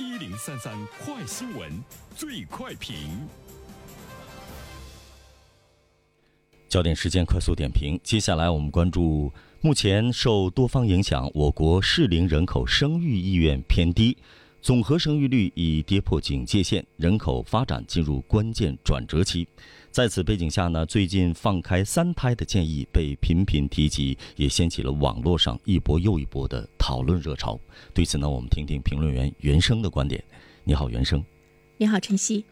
一零三三快新闻，最快评。焦点时间快速点评，接下来我们关注，目前受多方影响，我国适龄人口生育意愿偏低。总和生育率已跌破警戒线，人口发展进入关键转折期。在此背景下呢，最近放开三胎的建议被频频提及，也掀起了网络上一波又一波的讨论热潮。对此呢，我们听听评论员袁生的观点。你好，袁生。你好，晨曦。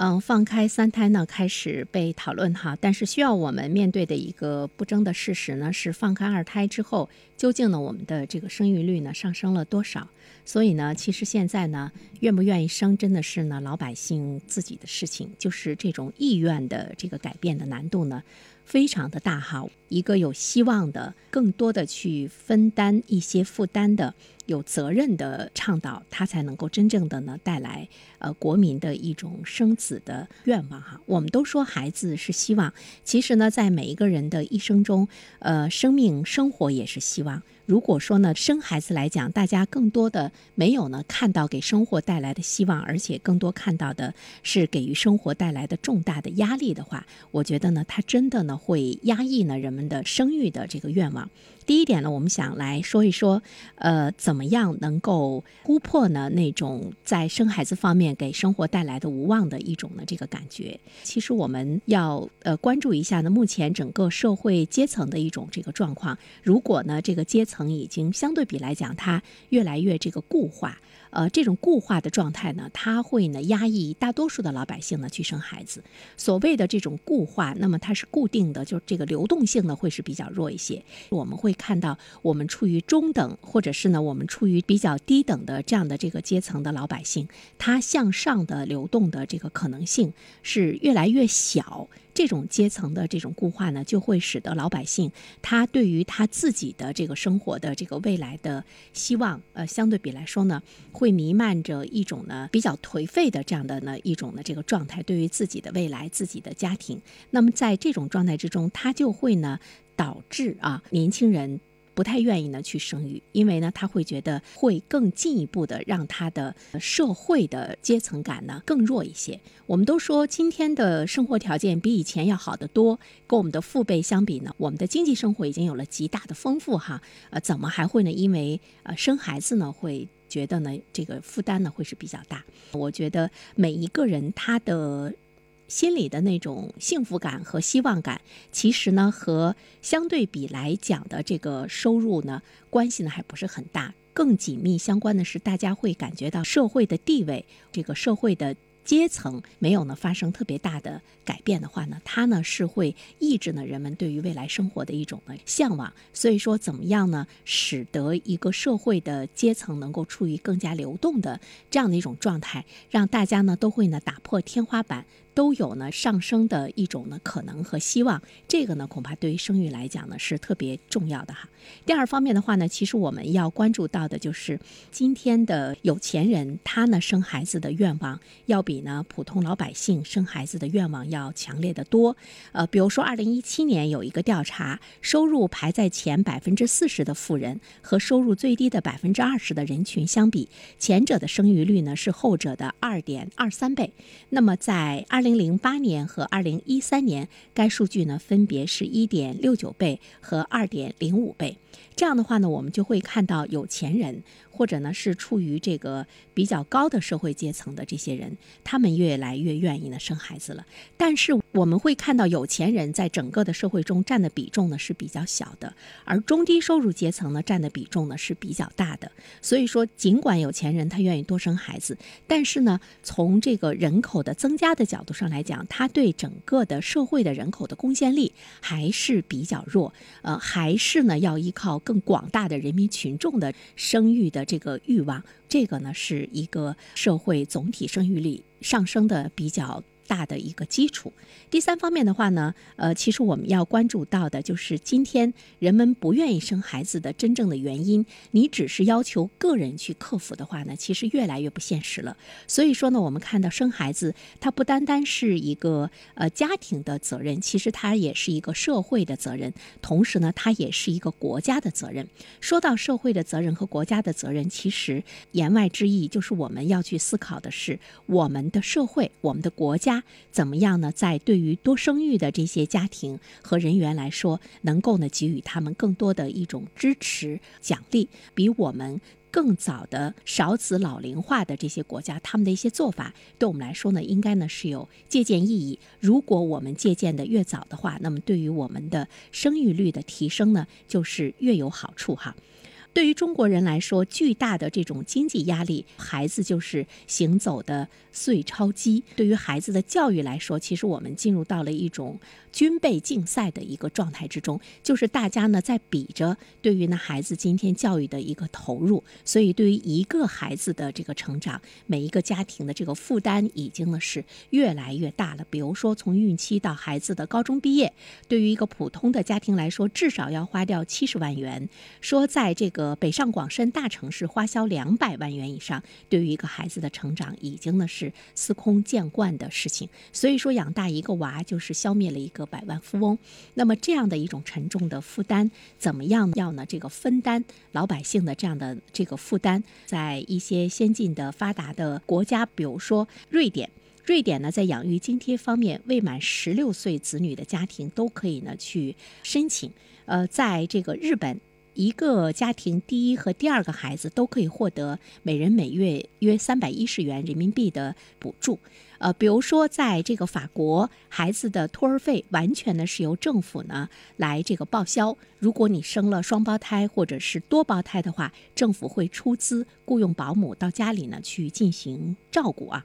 嗯，放开三胎呢开始被讨论哈，但是需要我们面对的一个不争的事实呢是，放开二胎之后，究竟呢我们的这个生育率呢上升了多少？所以呢，其实现在呢，愿不愿意生真的是呢老百姓自己的事情，就是这种意愿的这个改变的难度呢。非常的大哈，一个有希望的、更多的去分担一些负担的、有责任的倡导，它才能够真正的呢带来呃国民的一种生子的愿望哈。我们都说孩子是希望，其实呢，在每一个人的一生中，呃，生命生活也是希望。如果说呢，生孩子来讲，大家更多的没有呢看到给生活带来的希望，而且更多看到的是给予生活带来的重大的压力的话，我觉得呢，它真的呢会压抑呢人们的生育的这个愿望。第一点呢，我们想来说一说，呃，怎么样能够突破呢那种在生孩子方面给生活带来的无望的一种呢这个感觉。其实我们要呃关注一下呢，目前整个社会阶层的一种这个状况。如果呢这个阶层已经相对比来讲，它越来越这个固化。呃，这种固化的状态呢，它会呢压抑大多数的老百姓呢去生孩子。所谓的这种固化，那么它是固定的，就是这个流动性呢会是比较弱一些。我们会看到，我们处于中等或者是呢我们处于比较低等的这样的这个阶层的老百姓，他向上的流动的这个可能性是越来越小。这种阶层的这种固化呢，就会使得老百姓他对于他自己的这个生活的这个未来的希望，呃，相对比来说呢，会弥漫着一种呢比较颓废的这样的呢一种的这个状态。对于自己的未来、自己的家庭，那么在这种状态之中，他就会呢导致啊年轻人。不太愿意呢去生育，因为呢他会觉得会更进一步的让他的社会的阶层感呢更弱一些。我们都说今天的生活条件比以前要好得多，跟我们的父辈相比呢，我们的经济生活已经有了极大的丰富哈。呃，怎么还会呢？因为呃生孩子呢会觉得呢这个负担呢会是比较大。我觉得每一个人他的。心里的那种幸福感和希望感，其实呢，和相对比来讲的这个收入呢，关系呢还不是很大。更紧密相关的是，大家会感觉到社会的地位，这个社会的。阶层没有呢发生特别大的改变的话呢，它呢是会抑制呢人们对于未来生活的一种呢向往。所以说，怎么样呢，使得一个社会的阶层能够处于更加流动的这样的一种状态，让大家呢都会呢打破天花板，都有呢上升的一种呢可能和希望。这个呢恐怕对于生育来讲呢是特别重要的哈。第二方面的话呢，其实我们要关注到的就是今天的有钱人他呢生孩子的愿望要比。呢，普通老百姓生孩子的愿望要强烈的多。呃，比如说，二零一七年有一个调查，收入排在前百分之四十的富人和收入最低的百分之二十的人群相比，前者的生育率呢是后者的二点二三倍。那么，在二零零八年和二零一三年，该数据呢分别是一点六九倍和二点零五倍。这样的话呢，我们就会看到有钱人。或者呢，是处于这个比较高的社会阶层的这些人，他们越来越愿意呢生孩子了。但是我们会看到，有钱人在整个的社会中占的比重呢是比较小的，而中低收入阶层呢占的比重呢是比较大的。所以说，尽管有钱人他愿意多生孩子，但是呢，从这个人口的增加的角度上来讲，它对整个的社会的人口的贡献力还是比较弱。呃，还是呢要依靠更广大的人民群众的生育的。这个欲望，这个呢是一个社会总体生育率上升的比较大的一个基础。第三方面的话呢，呃，其实我们要关注到的就是今天人们不愿意生孩子的真正的原因。你只是要求个人去克服的话呢，其实越来越不现实了。所以说呢，我们看到生孩子，它不单单是一个呃家庭的责任，其实它也是一个社会的责任，同时呢，它也是一个国家的责任。说到社会的责任和国家的责任，其实言外之意就是我们要去思考的是我们的社会、我们的国家怎么样呢？在对于多生育的这些家庭和人员来说，能够呢给予他们更多的一种支持、奖励，比我们更早的少子老龄化的这些国家，他们的一些做法，对我们来说呢，应该呢是有借鉴意义。如果我们借鉴的越早的话，那么对于我们的生育率的提升呢，就是越有好处哈。对于中国人来说，巨大的这种经济压力，孩子就是行走的碎钞机。对于孩子的教育来说，其实我们进入到了一种。军备竞赛的一个状态之中，就是大家呢在比着对于呢孩子今天教育的一个投入，所以对于一个孩子的这个成长，每一个家庭的这个负担已经呢是越来越大了。比如说从孕期到孩子的高中毕业，对于一个普通的家庭来说，至少要花掉七十万元。说在这个北上广深大城市花销两百万元以上，对于一个孩子的成长已经呢是司空见惯的事情。所以说养大一个娃就是消灭了一个。百万富翁，那么这样的一种沉重的负担，怎么样要呢？这个分担老百姓的这样的这个负担，在一些先进的发达的国家，比如说瑞典，瑞典呢在养育津贴方面，未满十六岁子女的家庭都可以呢去申请。呃，在这个日本，一个家庭第一和第二个孩子都可以获得每人每月约三百一十元人民币的补助。呃，比如说，在这个法国，孩子的托儿费完全呢是由政府呢来这个报销。如果你生了双胞胎或者是多胞胎的话，政府会出资雇佣保姆到家里呢去进行照顾啊。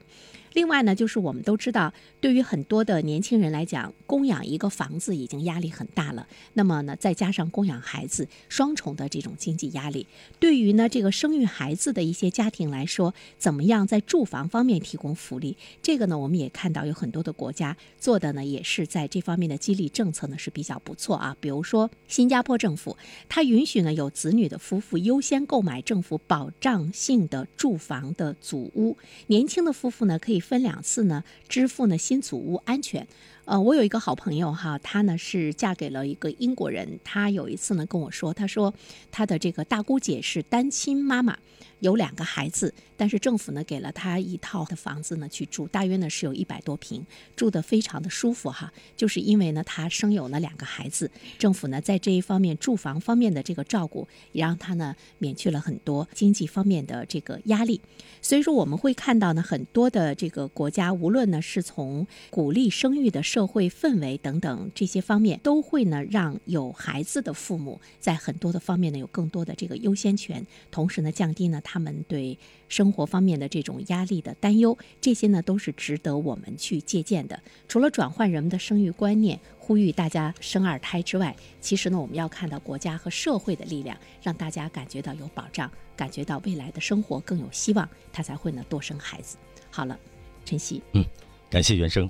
另外呢，就是我们都知道，对于很多的年轻人来讲，供养一个房子已经压力很大了。那么呢，再加上供养孩子，双重的这种经济压力，对于呢这个生育孩子的一些家庭来说，怎么样在住房方面提供福利？这个呢，我们也看到有很多的国家做的呢，也是在这方面的激励政策呢是比较不错啊。比如说新加坡政府，它允许呢有子女的夫妇优先购买政府保障性的住房的祖屋，年轻的夫妇呢可以。分两次呢，支付呢新祖屋安全。呃，我有一个好朋友哈，她呢是嫁给了一个英国人。她有一次呢跟我说，她说她的这个大姑姐是单亲妈妈。有两个孩子，但是政府呢给了她一套的房子呢去住，大约呢是有一百多平，住的非常的舒服哈。就是因为呢她生有了两个孩子，政府呢在这一方面住房方面的这个照顾，也让她呢免去了很多经济方面的这个压力。所以说我们会看到呢很多的这个国家，无论呢是从鼓励生育的社会氛围等等这些方面，都会呢让有孩子的父母在很多的方面呢有更多的这个优先权，同时呢降低呢他。们对生活方面的这种压力的担忧，这些呢都是值得我们去借鉴的。除了转换人们的生育观念，呼吁大家生二胎之外，其实呢，我们要看到国家和社会的力量，让大家感觉到有保障，感觉到未来的生活更有希望，他才会呢多生孩子。好了，晨曦，嗯，感谢原生。